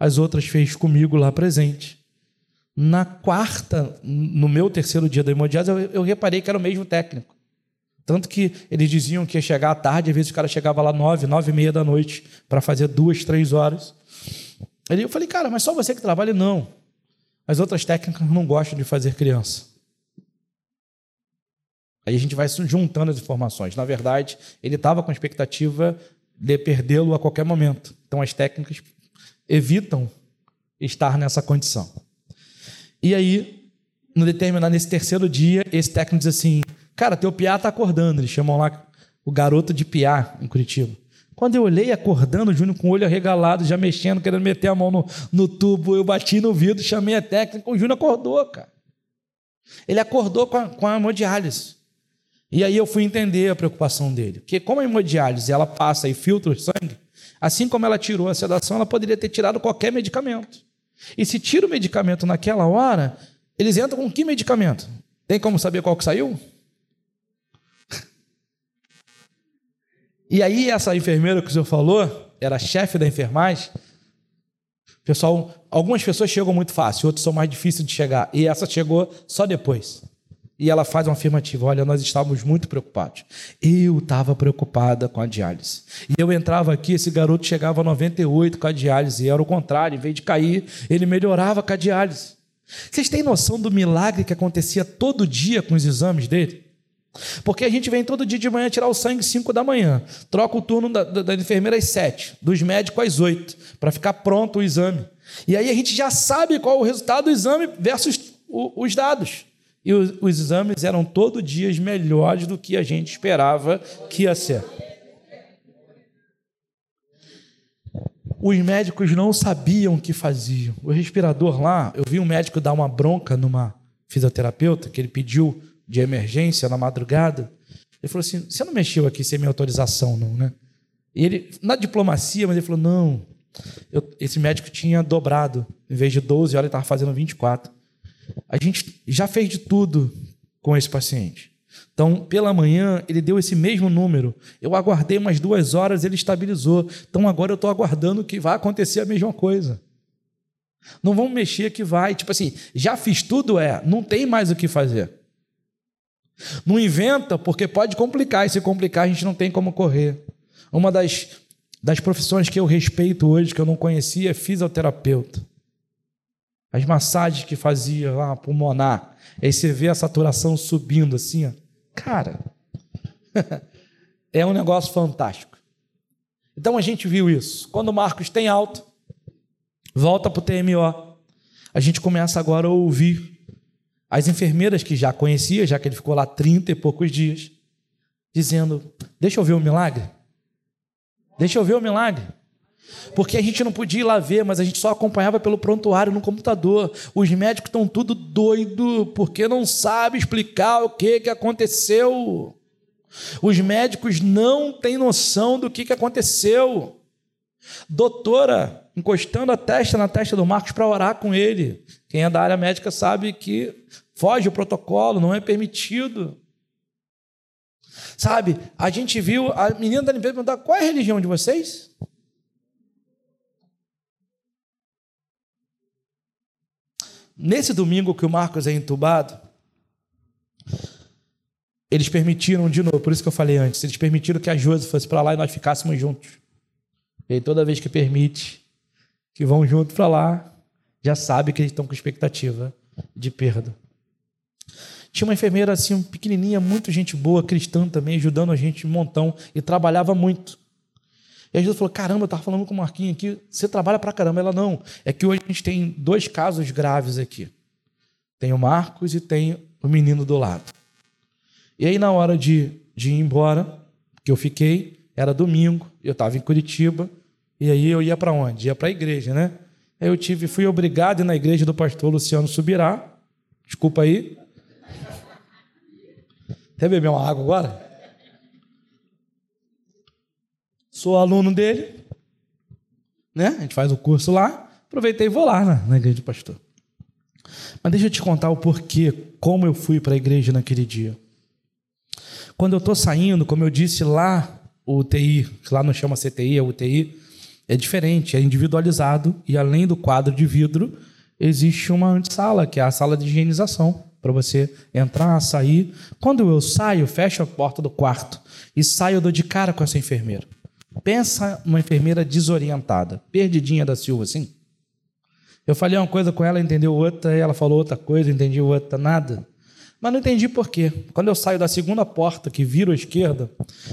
as outras fez comigo lá presente. Na quarta, no meu terceiro dia da hemodiálise, eu, eu reparei que era o mesmo técnico. Tanto que eles diziam que ia chegar à tarde, às vezes o cara chegava lá nove, nove e meia da noite para fazer duas, três horas. Aí eu falei, cara, mas só você que trabalha? Não. As outras técnicas não gostam de fazer criança. Aí a gente vai juntando as informações. Na verdade, ele estava com a expectativa de perdê-lo a qualquer momento. Então as técnicas evitam estar nessa condição. E aí, no determinado nesse terceiro dia, esse técnico diz assim: Cara, teu piá tá acordando. Eles chamam lá o garoto de piá em Curitiba. Quando eu olhei acordando, o Júnior com o olho arregalado, já mexendo, querendo meter a mão no, no tubo, eu bati no vidro, chamei a técnica, o Júnior acordou, cara. Ele acordou com a, com a hemodiálise. E aí eu fui entender a preocupação dele. Porque como a hemodiálise ela passa e filtra o sangue, assim como ela tirou a sedação, ela poderia ter tirado qualquer medicamento. E se tira o medicamento naquela hora, eles entram com que medicamento? Tem como saber qual que saiu? E aí, essa enfermeira que o senhor falou, era chefe da enfermagem. Pessoal, algumas pessoas chegam muito fácil, outras são mais difíceis de chegar. E essa chegou só depois. E ela faz uma afirmativa: olha, nós estávamos muito preocupados. Eu estava preocupada com a diálise. E eu entrava aqui, esse garoto chegava a 98 com a diálise. E era o contrário, em vez de cair, ele melhorava com a diálise. Vocês têm noção do milagre que acontecia todo dia com os exames dele? Porque a gente vem todo dia de manhã tirar o sangue às 5 da manhã, troca o turno da, da, da enfermeira às 7, dos médicos às 8, para ficar pronto o exame. E aí a gente já sabe qual é o resultado do exame versus o, os dados. E os, os exames eram todo dia melhores do que a gente esperava que ia ser. Os médicos não sabiam o que faziam. O respirador lá, eu vi um médico dar uma bronca numa fisioterapeuta que ele pediu de emergência na madrugada. Ele falou assim: Você não mexeu aqui sem minha autorização, não, né? E ele, na diplomacia, mas ele falou: Não, eu, esse médico tinha dobrado. Em vez de 12 horas, ele estava fazendo 24. A gente já fez de tudo com esse paciente. Então, pela manhã, ele deu esse mesmo número. Eu aguardei umas duas horas, ele estabilizou. Então, agora eu estou aguardando que vai acontecer a mesma coisa. Não vamos mexer que vai. Tipo assim, já fiz tudo, é, não tem mais o que fazer. Não inventa, porque pode complicar, e se complicar, a gente não tem como correr. Uma das, das profissões que eu respeito hoje, que eu não conhecia, é fisioterapeuta. As massagens que fazia lá, pulmonar. Aí você vê a saturação subindo assim, ó. Cara, *laughs* é um negócio fantástico. Então a gente viu isso. Quando o Marcos tem alta, volta para o TMO. A gente começa agora a ouvir as enfermeiras que já conhecia, já que ele ficou lá 30 e poucos dias, dizendo: Deixa eu ver o milagre. Deixa eu ver o milagre. Porque a gente não podia ir lá ver, mas a gente só acompanhava pelo prontuário no computador. Os médicos estão tudo doido porque não sabe explicar o que, que aconteceu. Os médicos não têm noção do que, que aconteceu. Doutora encostando a testa na testa do Marcos para orar com ele. Quem é da área médica sabe que foge o protocolo, não é permitido. Sabe, a gente viu a menina da limpeza perguntar: qual é a religião de vocês? Nesse domingo que o Marcos é entubado, eles permitiram de novo, por isso que eu falei antes, eles permitiram que a Josi fosse para lá e nós ficássemos juntos. E toda vez que permite que vão junto para lá, já sabe que eles estão com expectativa de perda. Tinha uma enfermeira assim, pequenininha, muito gente boa, cristã também, ajudando a gente um montão e trabalhava muito. E a gente falou: caramba, eu estava falando com o Marquinhos aqui, você trabalha pra caramba. Ela não. É que hoje a gente tem dois casos graves aqui. Tem o Marcos e tem o menino do lado. E aí, na hora de, de ir embora, que eu fiquei, era domingo, eu estava em Curitiba, e aí eu ia para onde? Ia para a igreja, né? Aí eu tive, fui obrigado na igreja do pastor Luciano Subirá. Desculpa aí. Quer beber uma água agora? Sou aluno dele, né? A gente faz o curso lá. Aproveitei e vou lá na, na igreja do pastor. Mas deixa eu te contar o porquê, como eu fui para a igreja naquele dia. Quando eu estou saindo, como eu disse lá, o UTI, que lá não chama CTI, é UTI, é diferente, é individualizado e além do quadro de vidro, existe uma antessala, que é a sala de higienização, para você entrar, sair. Quando eu saio, fecho a porta do quarto e saio, eu dou de cara com essa enfermeira. Pensa numa enfermeira desorientada, perdidinha da Silva, assim. Eu falei uma coisa com ela, entendeu outra, ela falou outra coisa, entendi outra, nada. Mas não entendi por quê. Quando eu saio da segunda porta, que viro à esquerda,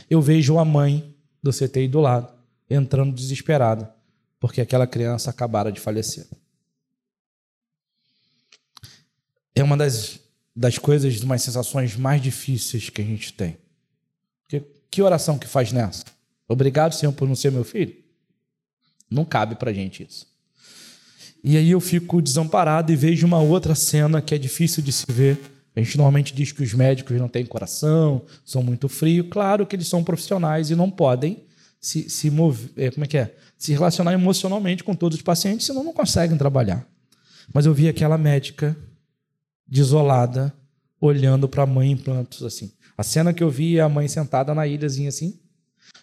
eu vejo a mãe do CTI do lado, entrando desesperada, porque aquela criança acabara de falecer. É uma das, das coisas, umas sensações mais difíceis que a gente tem. Que oração que faz nessa? Obrigado, Senhor, por não ser meu filho? Não cabe para gente isso. E aí eu fico desamparado e vejo uma outra cena que é difícil de se ver a gente normalmente diz que os médicos não têm coração, são muito frios. Claro que eles são profissionais e não podem se, se mover, é, como é que é? Se relacionar emocionalmente com todos os pacientes, senão não conseguem trabalhar. Mas eu vi aquela médica desolada, olhando para a mãe em plantos assim. A cena que eu vi é a mãe sentada na ilhazinha assim,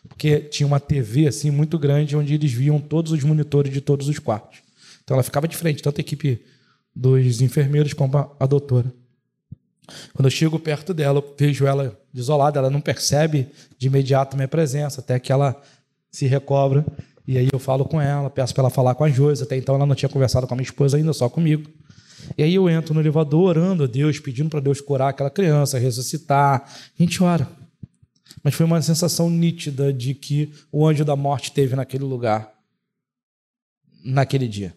porque tinha uma TV assim muito grande onde eles viam todos os monitores de todos os quartos. Então ela ficava de frente, tanto a equipe dos enfermeiros como a doutora. Quando eu chego perto dela, eu vejo ela desolada, ela não percebe de imediato minha presença, até que ela se recobra. E aí eu falo com ela, peço para ela falar com a Josi. Até então ela não tinha conversado com a minha esposa ainda, só comigo. E aí eu entro no elevador orando a Deus, pedindo para Deus curar aquela criança, ressuscitar. A gente ora. Mas foi uma sensação nítida de que o anjo da morte teve naquele lugar, naquele dia.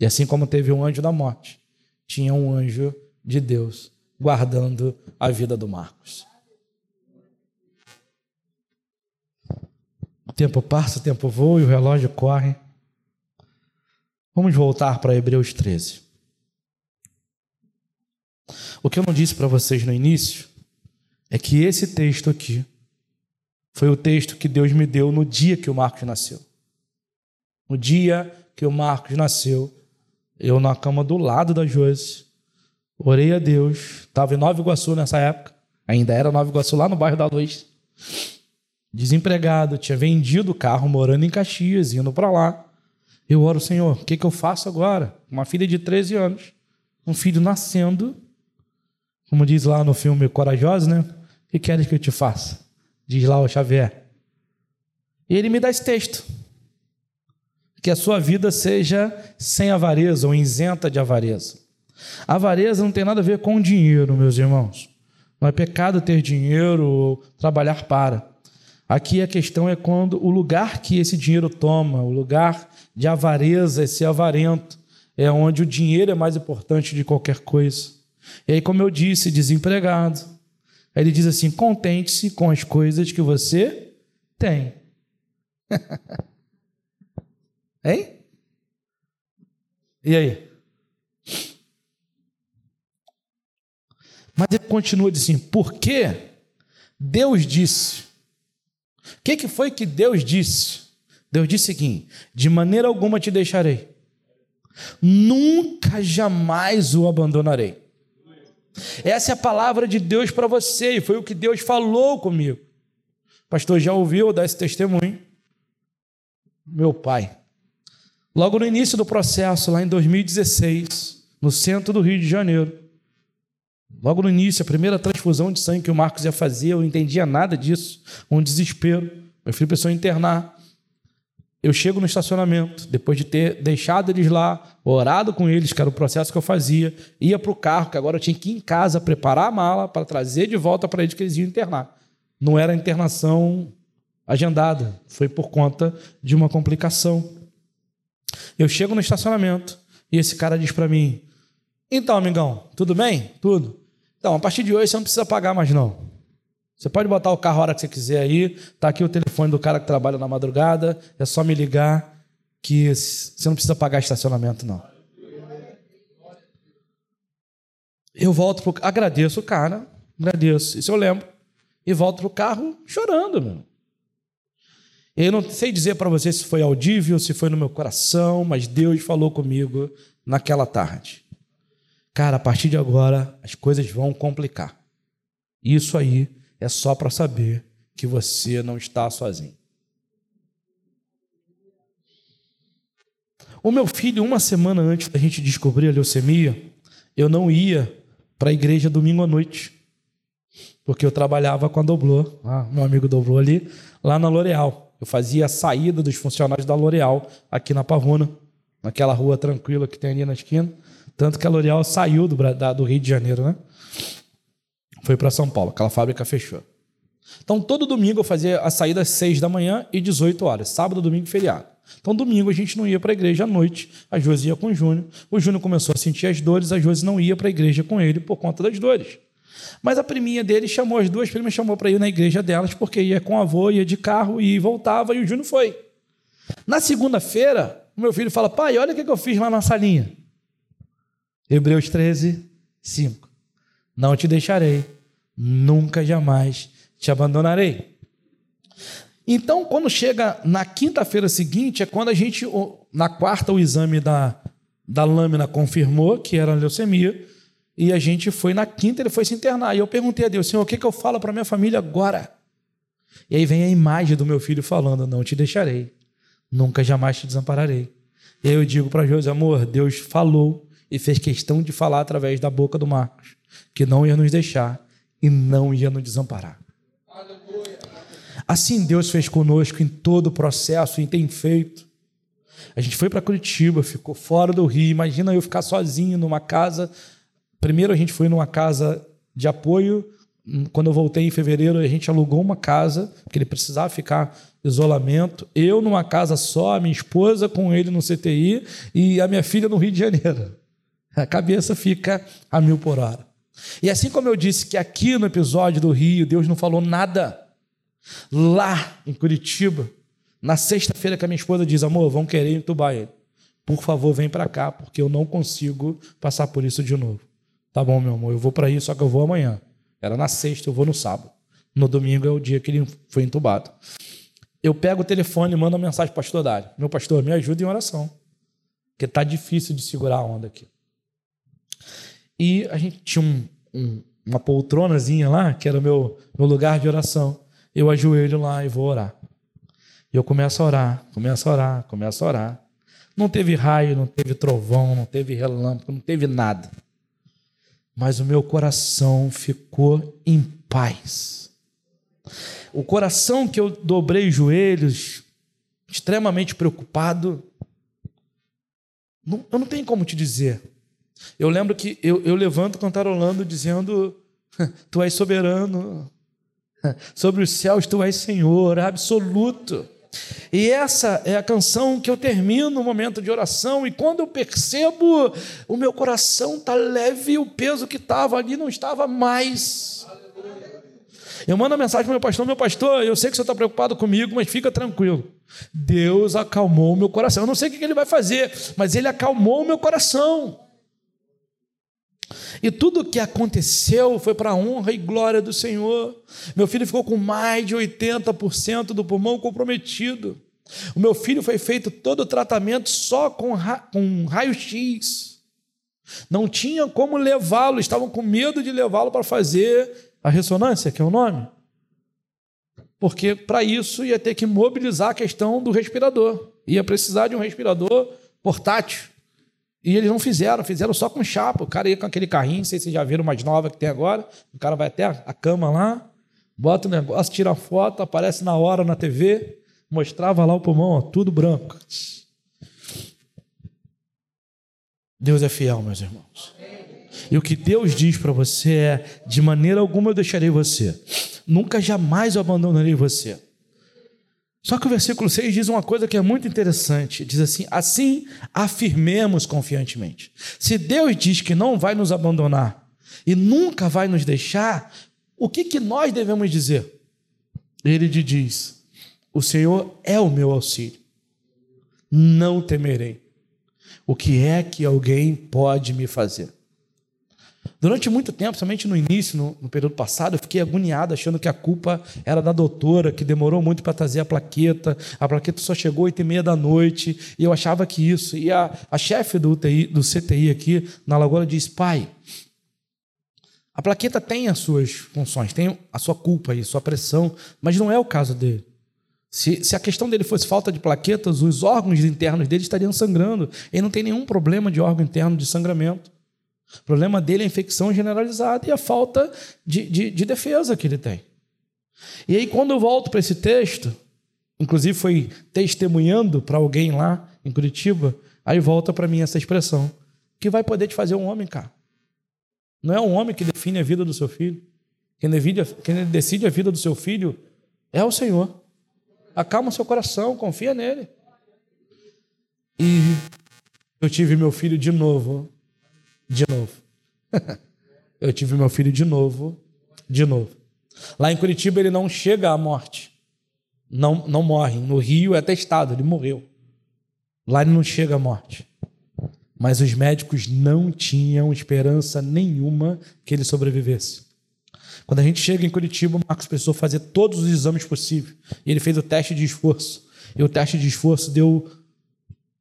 E assim como teve um anjo da morte, tinha um anjo de Deus guardando a vida do Marcos. O tempo passa, o tempo voa e o relógio corre. Vamos voltar para Hebreus 13. O que eu não disse para vocês no início é que esse texto aqui foi o texto que Deus me deu no dia que o Marcos nasceu. No dia que o Marcos nasceu, eu na cama do lado da Josi, Orei a Deus. Estava em Nova Iguaçu nessa época. Ainda era Nova Iguaçu, lá no bairro da Luz. Desempregado, tinha vendido o carro, morando em Caxias, indo para lá. Eu oro, Senhor, o que, que eu faço agora? Uma filha de 13 anos, um filho nascendo, como diz lá no filme Corajoso, né? Que queres que eu te faça? Diz lá o Xavier. E ele me dá esse texto. Que a sua vida seja sem avareza ou isenta de avareza. A avareza não tem nada a ver com dinheiro, meus irmãos. Não é pecado ter dinheiro ou trabalhar para. Aqui a questão é quando o lugar que esse dinheiro toma, o lugar de avareza, esse avarento, é onde o dinheiro é mais importante de qualquer coisa. E aí, como eu disse, desempregado. Ele diz assim: contente-se com as coisas que você tem. *laughs* hein? E aí? Mas ele continua dizendo: por que Deus disse? O que, que foi que Deus disse? Deus disse o seguinte: de maneira alguma te deixarei, nunca jamais o abandonarei. Essa é a palavra de Deus para você, e foi o que Deus falou comigo. pastor já ouviu dar esse testemunho? Meu pai. Logo no início do processo, lá em 2016, no centro do Rio de Janeiro, logo no início, a primeira transfusão de sangue que o Marcos ia fazer, eu não entendia nada disso, um desespero. Meu filho precisou internar. Eu chego no estacionamento, depois de ter deixado eles lá, orado com eles, que era o processo que eu fazia, ia para o carro, que agora eu tinha que ir em casa, preparar a mala para trazer de volta para eles que eles iam internar. Não era internação agendada, foi por conta de uma complicação. Eu chego no estacionamento e esse cara diz para mim: Então, amigão, tudo bem? Tudo. Então, a partir de hoje você não precisa pagar mais, não. Você pode botar o carro a hora que você quiser aí. Tá aqui o telefone do cara que trabalha na madrugada. É só me ligar que você não precisa pagar estacionamento, não. Eu volto pro agradeço o cara, agradeço, isso eu lembro. E volto pro carro chorando, meu. Eu não sei dizer para você se foi audível, se foi no meu coração, mas Deus falou comigo naquela tarde. Cara, a partir de agora as coisas vão complicar. Isso aí é só para saber que você não está sozinho. O meu filho, uma semana antes da gente descobrir a leucemia, eu não ia para a igreja domingo à noite, porque eu trabalhava com a Doblô, meu amigo Doblô ali, lá na L'Oréal. Eu fazia a saída dos funcionários da L'Oréal aqui na Pavuna, naquela rua tranquila que tem ali na esquina. Tanto que a L'Oréal saiu do, do Rio de Janeiro, né? Foi para São Paulo. Aquela fábrica fechou. Então, todo domingo eu fazia a saída às 6 da manhã e 18 horas. Sábado, domingo e feriado. Então, domingo a gente não ia para a igreja à noite. A Josi ia com o Júnior. O Júnior começou a sentir as dores. A Josi não ia para a igreja com ele por conta das dores. Mas a priminha dele chamou, as duas primas chamou para ir na igreja delas, porque ia com o avô, ia de carro e voltava, e o Júnior foi. Na segunda-feira, o meu filho fala: pai, olha o que eu fiz lá na salinha. Hebreus 13, 5. Não te deixarei, nunca jamais te abandonarei. Então, quando chega na quinta-feira seguinte, é quando a gente, na quarta, o exame da, da lâmina confirmou que era leucemia, e a gente foi na quinta, ele foi se internar. E eu perguntei a Deus, Senhor, o que, que eu falo para minha família agora? E aí vem a imagem do meu filho falando: Não te deixarei, nunca jamais te desampararei. E aí eu digo para José, amor, Deus falou e fez questão de falar através da boca do Marcos que não ia nos deixar e não ia nos desamparar. Assim Deus fez conosco em todo o processo e tem feito. A gente foi para Curitiba, ficou fora do Rio. Imagina eu ficar sozinho numa casa. Primeiro a gente foi numa casa de apoio. Quando eu voltei em fevereiro, a gente alugou uma casa, porque ele precisava ficar isolamento. Eu numa casa só, a minha esposa com ele no CTI e a minha filha no Rio de Janeiro. A cabeça fica a mil por hora. E assim como eu disse que aqui no episódio do Rio, Deus não falou nada, lá em Curitiba, na sexta-feira que a minha esposa diz, amor, vão querer entubar ele. Por favor, vem para cá, porque eu não consigo passar por isso de novo. Tá bom, meu amor, eu vou para isso, só que eu vou amanhã. Era na sexta, eu vou no sábado. No domingo é o dia que ele foi entubado. Eu pego o telefone e mando uma mensagem para o pastor Dário. Meu pastor, me ajuda em oração. Porque tá difícil de segurar a onda aqui. E a gente tinha um, um, uma poltronazinha lá, que era o meu, meu lugar de oração. Eu ajoelho lá e vou orar. E eu começo a orar, começo a orar, começo a orar. Não teve raio, não teve trovão, não teve relâmpago, não teve nada. Mas o meu coração ficou em paz. O coração que eu dobrei os joelhos, extremamente preocupado, não, eu não tenho como te dizer. Eu lembro que eu, eu levanto cantarolando, dizendo: Tu és soberano, Sobre os céus tu és Senhor, absoluto. E essa é a canção que eu termino no momento de oração, e quando eu percebo, o meu coração está leve o peso que estava ali não estava mais. Eu mando a mensagem para o meu pastor: meu pastor, eu sei que você está preocupado comigo, mas fica tranquilo. Deus acalmou o meu coração. Eu não sei o que ele vai fazer, mas ele acalmou o meu coração. E tudo o que aconteceu foi para a honra e glória do Senhor. Meu filho ficou com mais de 80% do pulmão comprometido. O meu filho foi feito todo o tratamento só com, ra com raio-x. Não tinha como levá-lo, estavam com medo de levá-lo para fazer a ressonância, que é o nome. Porque para isso ia ter que mobilizar a questão do respirador. Ia precisar de um respirador portátil. E eles não fizeram, fizeram só com chapa. O cara ia com aquele carrinho, não sei se vocês já viram mais nova que tem agora. O cara vai até a cama lá, bota o negócio, tira a foto, aparece na hora na TV, mostrava lá o pulmão, ó, tudo branco. Deus é fiel, meus irmãos. E o que Deus diz para você é: de maneira alguma eu deixarei você, nunca jamais eu abandonarei você. Só que o versículo 6 diz uma coisa que é muito interessante: diz assim, assim afirmemos confiantemente. Se Deus diz que não vai nos abandonar e nunca vai nos deixar, o que, que nós devemos dizer? Ele diz: O Senhor é o meu auxílio, não temerei. O que é que alguém pode me fazer? Durante muito tempo, somente no início, no, no, período passado, eu fiquei agoniado, achando que a culpa era da doutora, que demorou muito para trazer a plaqueta. A plaqueta só chegou e meia da noite, e eu achava que isso. E a, a chefe do, UTI, do CTI aqui na Lagoa diz: pai, a plaqueta tem as suas funções, tem a sua culpa e sua pressão, mas não é o caso dele. Se, se, a questão dele fosse falta de plaquetas, os órgãos internos dele estariam sangrando. Ele não tem nenhum problema de órgão interno de sangramento. O problema dele é a infecção generalizada e a falta de, de, de defesa que ele tem. E aí, quando eu volto para esse texto, inclusive foi testemunhando para alguém lá em Curitiba, aí volta para mim essa expressão: que vai poder te fazer um homem, cara. Não é um homem que define a vida do seu filho. Quem decide, quem decide a vida do seu filho é o Senhor. Acalma o seu coração, confia nele. E eu tive meu filho de novo de novo. *laughs* eu tive meu filho de novo, de novo. Lá em Curitiba ele não chega à morte. Não, não morre. No Rio é testado, ele morreu. Lá ele não chega à morte. Mas os médicos não tinham esperança nenhuma que ele sobrevivesse. Quando a gente chega em Curitiba, o Marcos precisou fazer todos os exames possíveis. E ele fez o teste de esforço. E o teste de esforço deu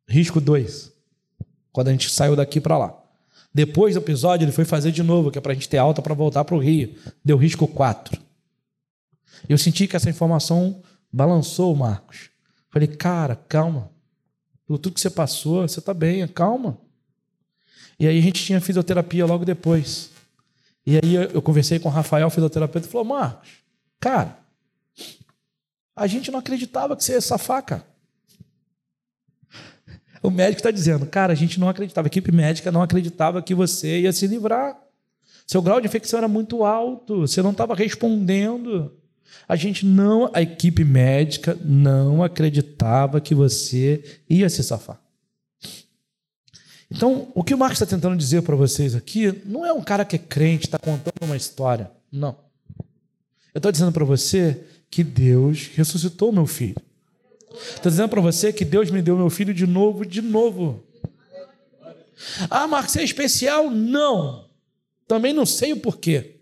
risco 2. Quando a gente saiu daqui para lá. Depois do episódio, ele foi fazer de novo, que é para a gente ter alta para voltar para o Rio. Deu risco 4. Eu senti que essa informação balançou o Marcos. Falei, cara, calma. Pelo tudo que você passou, você está bem, calma. E aí a gente tinha fisioterapia logo depois. E aí eu conversei com o Rafael, fisioterapeuta, e falou: Marcos, cara, a gente não acreditava que você ia safar, cara. O médico está dizendo, cara, a gente não acreditava, a equipe médica não acreditava que você ia se livrar. Seu grau de infecção era muito alto, você não estava respondendo. A gente não, a equipe médica não acreditava que você ia se safar. Então, o que o Marcos está tentando dizer para vocês aqui não é um cara que é crente, está contando uma história. Não. Eu estou dizendo para você que Deus ressuscitou meu filho. Estou dizendo para você que Deus me deu meu filho de novo, de novo. Ah, Marcos, é especial? Não. Também não sei o porquê.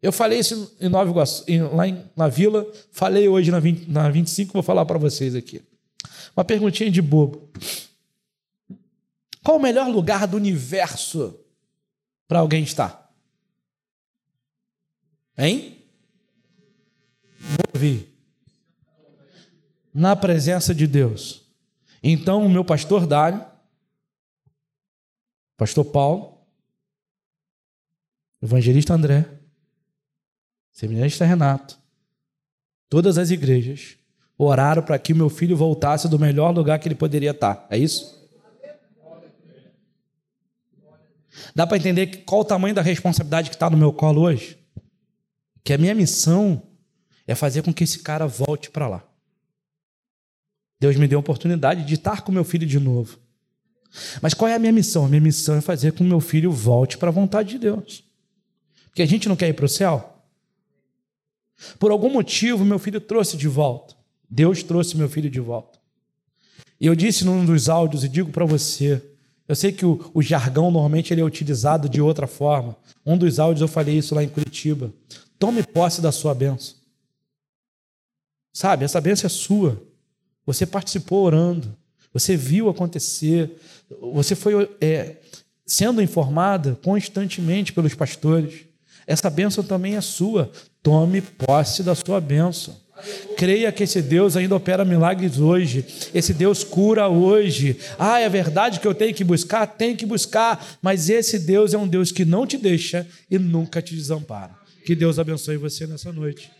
Eu falei isso em Nova Iguaçu, lá em, na vila, falei hoje na, 20, na 25, vou falar para vocês aqui. Uma perguntinha de bobo. Qual o melhor lugar do universo para alguém estar? Hein? Vou ouvir na presença de Deus. Então, o meu pastor Dário, pastor Paulo, evangelista André, seminarista Renato, todas as igrejas oraram para que meu filho voltasse do melhor lugar que ele poderia estar. É isso? Dá para entender qual o tamanho da responsabilidade que está no meu colo hoje? que a minha missão é fazer com que esse cara volte para lá. Deus me deu a oportunidade de estar com meu filho de novo. Mas qual é a minha missão? A minha missão é fazer com que meu filho volte para a vontade de Deus. Porque a gente não quer ir para o céu? Por algum motivo, meu filho trouxe de volta. Deus trouxe meu filho de volta. E eu disse num dos áudios, e digo para você, eu sei que o, o, jargão normalmente ele é utilizado de outra forma. Um dos áudios eu falei isso lá em Curitiba. Tome posse da sua benção. Sabe, essa benção é sua. Você participou orando. Você viu acontecer. Você foi é, sendo informada constantemente pelos pastores. Essa bênção também é sua. Tome posse da sua bênção. Creia que esse Deus ainda opera milagres hoje. Esse Deus cura hoje. Ah, é verdade que eu tenho que buscar? Tenho que buscar. Mas esse Deus é um Deus que não te deixa e nunca te desampara. Que Deus abençoe você nessa noite.